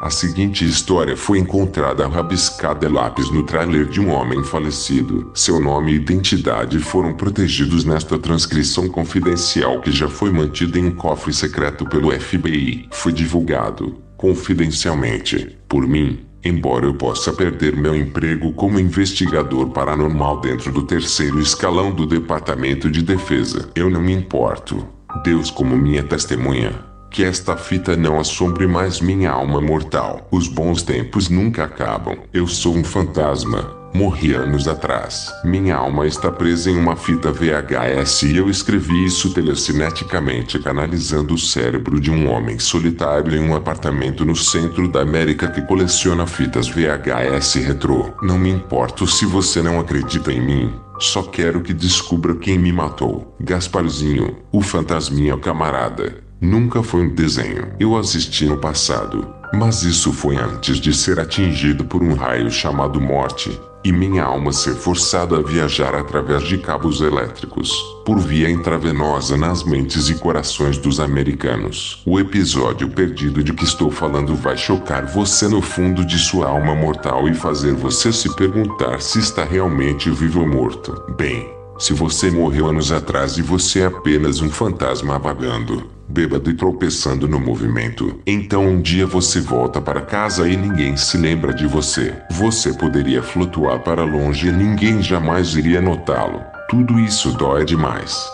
A seguinte história foi encontrada rabiscada a lápis no trailer de um homem falecido. Seu nome e identidade foram protegidos nesta transcrição confidencial que já foi mantida em um cofre secreto pelo FBI. Foi divulgado, confidencialmente, por mim, embora eu possa perder meu emprego como investigador paranormal dentro do terceiro escalão do Departamento de Defesa. Eu não me importo. Deus como minha testemunha. Que esta fita não assombre mais minha alma mortal. Os bons tempos nunca acabam. Eu sou um fantasma. Morri anos atrás. Minha alma está presa em uma fita VHS e eu escrevi isso telecineticamente canalizando o cérebro de um homem solitário em um apartamento no centro da América que coleciona fitas VHS retrô. Não me importo se você não acredita em mim. Só quero que descubra quem me matou. Gasparzinho, o fantasminha camarada. Nunca foi um desenho. Eu assisti no passado, mas isso foi antes de ser atingido por um raio chamado morte, e minha alma ser forçada a viajar através de cabos elétricos, por via intravenosa nas mentes e corações dos americanos. O episódio perdido de que estou falando vai chocar você no fundo de sua alma mortal e fazer você se perguntar se está realmente vivo ou morto. Bem, se você morreu anos atrás e você é apenas um fantasma vagando, bêbado e tropeçando no movimento. Então um dia você volta para casa e ninguém se lembra de você. Você poderia flutuar para longe e ninguém jamais iria notá-lo. Tudo isso dói demais.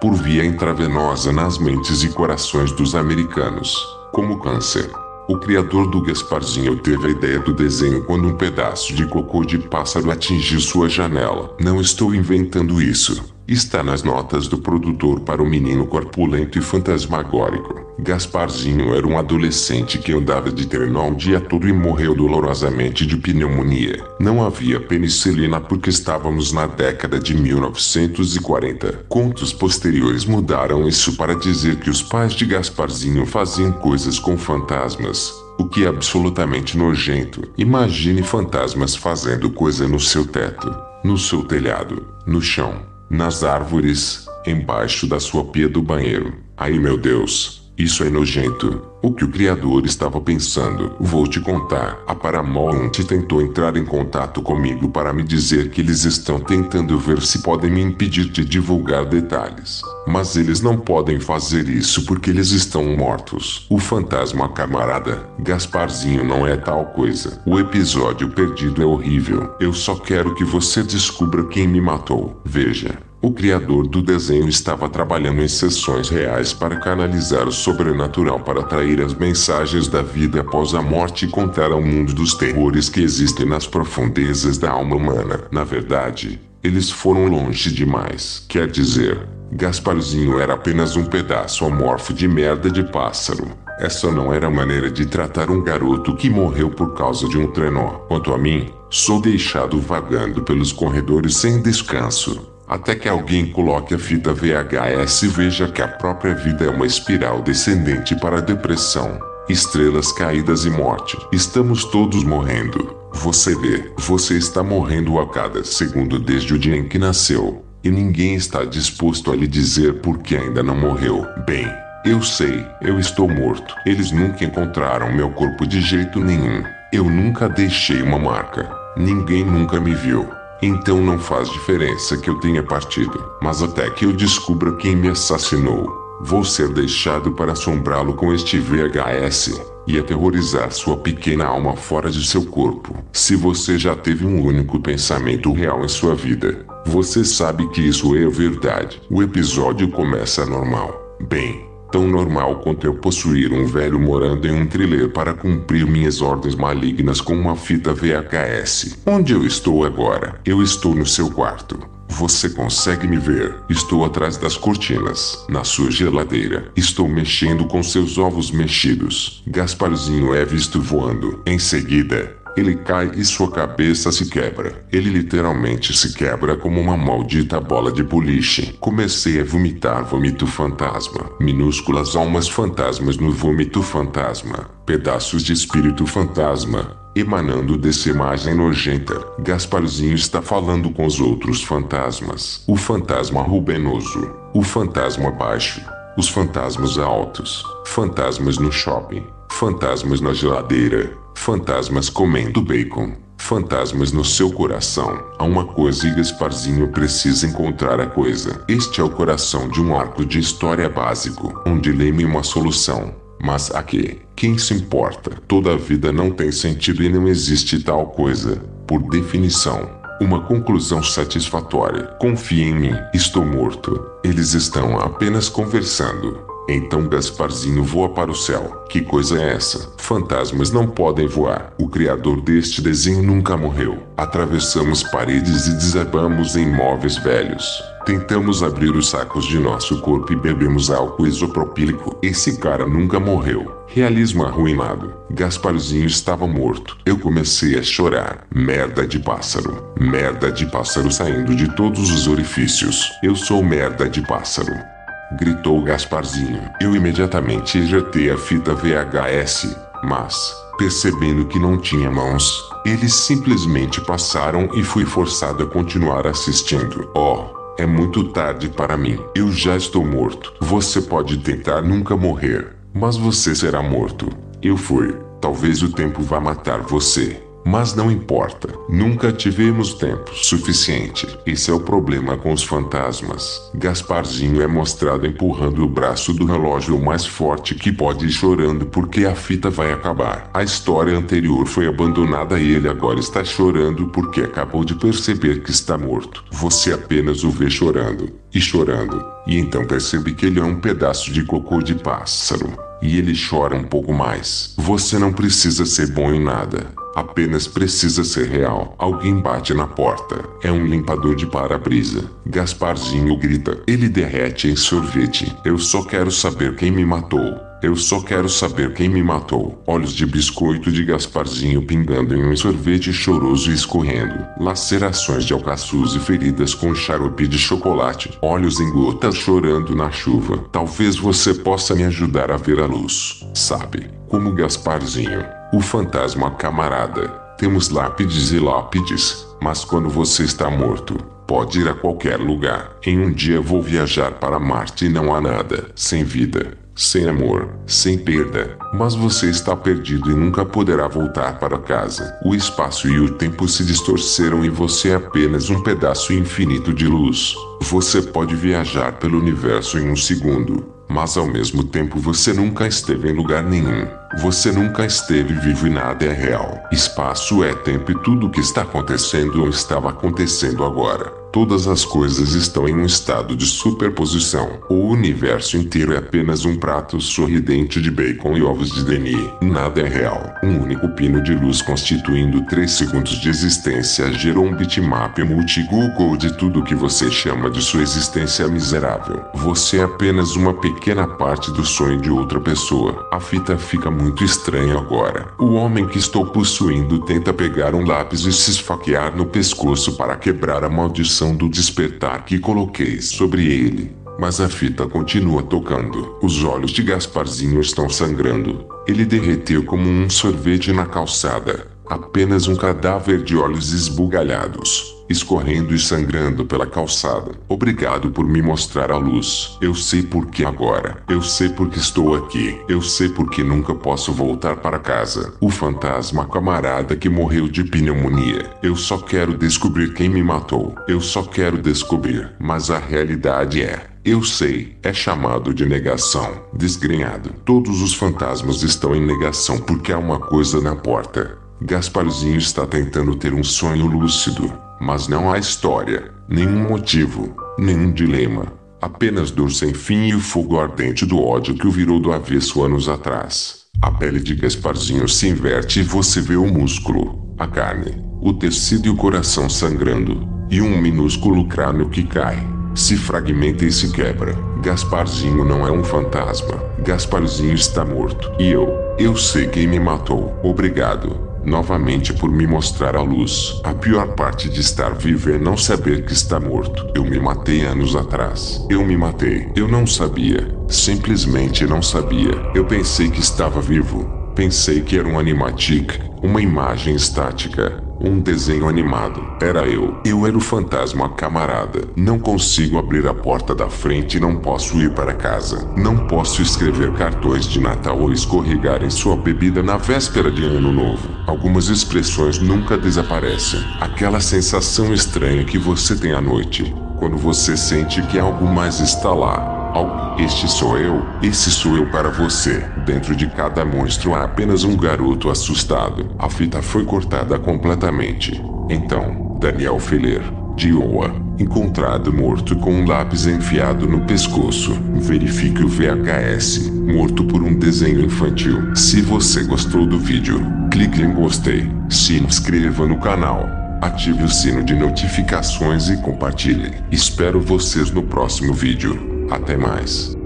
Por via intravenosa nas mentes e corações dos americanos, como câncer. O criador do Gasparzinho teve a ideia do desenho quando um pedaço de cocô de pássaro atingiu sua janela. Não estou inventando isso. Está nas notas do produtor para o menino corpulento e fantasmagórico. Gasparzinho era um adolescente que andava de trenó o dia todo e morreu dolorosamente de pneumonia. Não havia penicilina porque estávamos na década de 1940. Contos posteriores mudaram isso para dizer que os pais de Gasparzinho faziam coisas com fantasmas, o que é absolutamente nojento. Imagine fantasmas fazendo coisa no seu teto, no seu telhado, no chão nas árvores, embaixo da sua pia do banheiro. Ai meu Deus, isso é nojento. O que o criador estava pensando? Vou te contar. A Paramount tentou entrar em contato comigo para me dizer que eles estão tentando ver se podem me impedir de divulgar detalhes. Mas eles não podem fazer isso porque eles estão mortos. O fantasma camarada, Gasparzinho não é tal coisa. O episódio perdido é horrível. Eu só quero que você descubra quem me matou. Veja. O criador do desenho estava trabalhando em sessões reais para canalizar o sobrenatural para atrair as mensagens da vida após a morte e contar ao mundo dos terrores que existem nas profundezas da alma humana. Na verdade, eles foram longe demais. Quer dizer, Gasparzinho era apenas um pedaço amorfo de merda de pássaro. Essa não era a maneira de tratar um garoto que morreu por causa de um trenó. Quanto a mim, sou deixado vagando pelos corredores sem descanso até que alguém coloque a fita VHS e veja que a própria vida é uma espiral descendente para a depressão, estrelas caídas e morte. Estamos todos morrendo. Você vê, você está morrendo a cada segundo desde o dia em que nasceu, e ninguém está disposto a lhe dizer por que ainda não morreu. Bem, eu sei, eu estou morto. Eles nunca encontraram meu corpo de jeito nenhum. Eu nunca deixei uma marca. Ninguém nunca me viu. Então não faz diferença que eu tenha partido. Mas até que eu descubra quem me assassinou, vou ser deixado para assombrá-lo com este VHS e aterrorizar sua pequena alma fora de seu corpo. Se você já teve um único pensamento real em sua vida, você sabe que isso é verdade. O episódio começa normal. Bem, tão normal quanto eu possuir um velho morando em um thriller para cumprir minhas ordens malignas com uma fita VHS. Onde eu estou agora? Eu estou no seu quarto. Você consegue me ver? Estou atrás das cortinas, na sua geladeira. Estou mexendo com seus ovos mexidos. Gasparzinho é visto voando. Em seguida, ele cai e sua cabeça se quebra. Ele literalmente se quebra como uma maldita bola de boliche. Comecei a vomitar vômito fantasma. Minúsculas almas fantasmas no vômito fantasma. Pedaços de espírito fantasma. Emanando dessa imagem nojenta, Gasparzinho está falando com os outros fantasmas. O fantasma rubenoso. O fantasma baixo Os fantasmas altos, fantasmas no shopping, fantasmas na geladeira, fantasmas comendo bacon, fantasmas no seu coração. Há uma coisa e Gasparzinho precisa encontrar a coisa. Este é o coração de um arco de história básico, um dilema e uma solução. Mas aqui, quem se importa? Toda a vida não tem sentido e não existe tal coisa, por definição. Uma conclusão satisfatória. Confie em mim, estou morto. Eles estão apenas conversando. Então Gasparzinho voa para o céu. Que coisa é essa? Fantasmas não podem voar. O criador deste desenho nunca morreu. Atravessamos paredes e desabamos em móveis velhos. Tentamos abrir os sacos de nosso corpo e bebemos álcool isopropílico. Esse cara nunca morreu. Realismo arruinado. Gasparzinho estava morto. Eu comecei a chorar. Merda de pássaro. Merda de pássaro saindo de todos os orifícios. Eu sou merda de pássaro gritou Gasparzinho. Eu imediatamente ejetei a fita VHS, mas, percebendo que não tinha mãos, eles simplesmente passaram e fui forçado a continuar assistindo. Oh, é muito tarde para mim. Eu já estou morto. Você pode tentar nunca morrer, mas você será morto. Eu fui. Talvez o tempo vá matar você. Mas não importa, nunca tivemos tempo suficiente. Esse é o problema com os fantasmas. Gasparzinho é mostrado empurrando o braço do relógio o mais forte que pode e chorando porque a fita vai acabar. A história anterior foi abandonada e ele agora está chorando porque acabou de perceber que está morto. Você apenas o vê chorando e chorando, e então percebe que ele é um pedaço de cocô de pássaro. E ele chora um pouco mais. Você não precisa ser bom em nada. Apenas precisa ser real. Alguém bate na porta. É um limpador de para-brisa. Gasparzinho grita. Ele derrete em sorvete. Eu só quero saber quem me matou. Eu só quero saber quem me matou. Olhos de biscoito de Gasparzinho pingando em um sorvete choroso e escorrendo. Lacerações de alcaçuz e feridas com xarope de chocolate. Olhos em gotas chorando na chuva. Talvez você possa me ajudar a ver a luz. Sabe? Como Gasparzinho. O fantasma camarada. Temos lápides e lápides, mas quando você está morto, pode ir a qualquer lugar. Em um dia vou viajar para Marte e não há nada, sem vida, sem amor, sem perda. Mas você está perdido e nunca poderá voltar para casa. O espaço e o tempo se distorceram e você é apenas um pedaço infinito de luz. Você pode viajar pelo universo em um segundo, mas ao mesmo tempo você nunca esteve em lugar nenhum. Você nunca esteve vivo e nada é real. Espaço é tempo e tudo o que está acontecendo ou estava acontecendo agora. Todas as coisas estão em um estado de superposição. O universo inteiro é apenas um prato sorridente de bacon e ovos de Denis. Nada é real. Um único pino de luz constituindo 3 segundos de existência gerou um bitmap multi-Google de tudo que você chama de sua existência miserável. Você é apenas uma pequena parte do sonho de outra pessoa. A fita fica muito estranha agora. O homem que estou possuindo tenta pegar um lápis e se esfaquear no pescoço para quebrar a maldição do despertar que coloquei sobre ele. Mas a fita continua tocando. Os olhos de Gasparzinho estão sangrando. Ele derreteu como um sorvete na calçada. Apenas um cadáver de olhos esbugalhados escorrendo e sangrando pela calçada. Obrigado por me mostrar a luz. Eu sei por que agora. Eu sei porque estou aqui. Eu sei porque nunca posso voltar para casa. O fantasma camarada que morreu de pneumonia. Eu só quero descobrir quem me matou. Eu só quero descobrir. Mas a realidade é. Eu sei, é chamado de negação. Desgrenhado. Todos os fantasmas estão em negação porque há uma coisa na porta. Gasparzinho está tentando ter um sonho lúcido, mas não há história, nenhum motivo, nenhum dilema. Apenas dor sem fim e o fogo ardente do ódio que o virou do avesso anos atrás. A pele de Gasparzinho se inverte e você vê o músculo, a carne, o tecido e o coração sangrando, e um minúsculo crânio que cai, se fragmenta e se quebra. Gasparzinho não é um fantasma. Gasparzinho está morto. E eu, eu sei quem me matou. Obrigado novamente por me mostrar a luz. A pior parte de estar vivo é não saber que está morto. Eu me matei anos atrás. Eu me matei. Eu não sabia. Simplesmente não sabia. Eu pensei que estava vivo. Pensei que era um animatic, uma imagem estática, um desenho animado. Era eu. Eu era o fantasma, camarada. Não consigo abrir a porta da frente e não posso ir para casa. Não posso escrever cartões de Natal ou escorregar em sua bebida na véspera de Ano Novo. Algumas expressões nunca desaparecem. Aquela sensação estranha que você tem à noite, quando você sente que algo mais está lá Oh, este sou eu, esse sou eu para você. Dentro de cada monstro há apenas um garoto assustado. A fita foi cortada completamente. Então, Daniel Feller, de Oa, encontrado morto com um lápis enfiado no pescoço. Verifique o VHS, morto por um desenho infantil. Se você gostou do vídeo, clique em gostei, se inscreva no canal, ative o sino de notificações e compartilhe. Espero vocês no próximo vídeo. Até mais.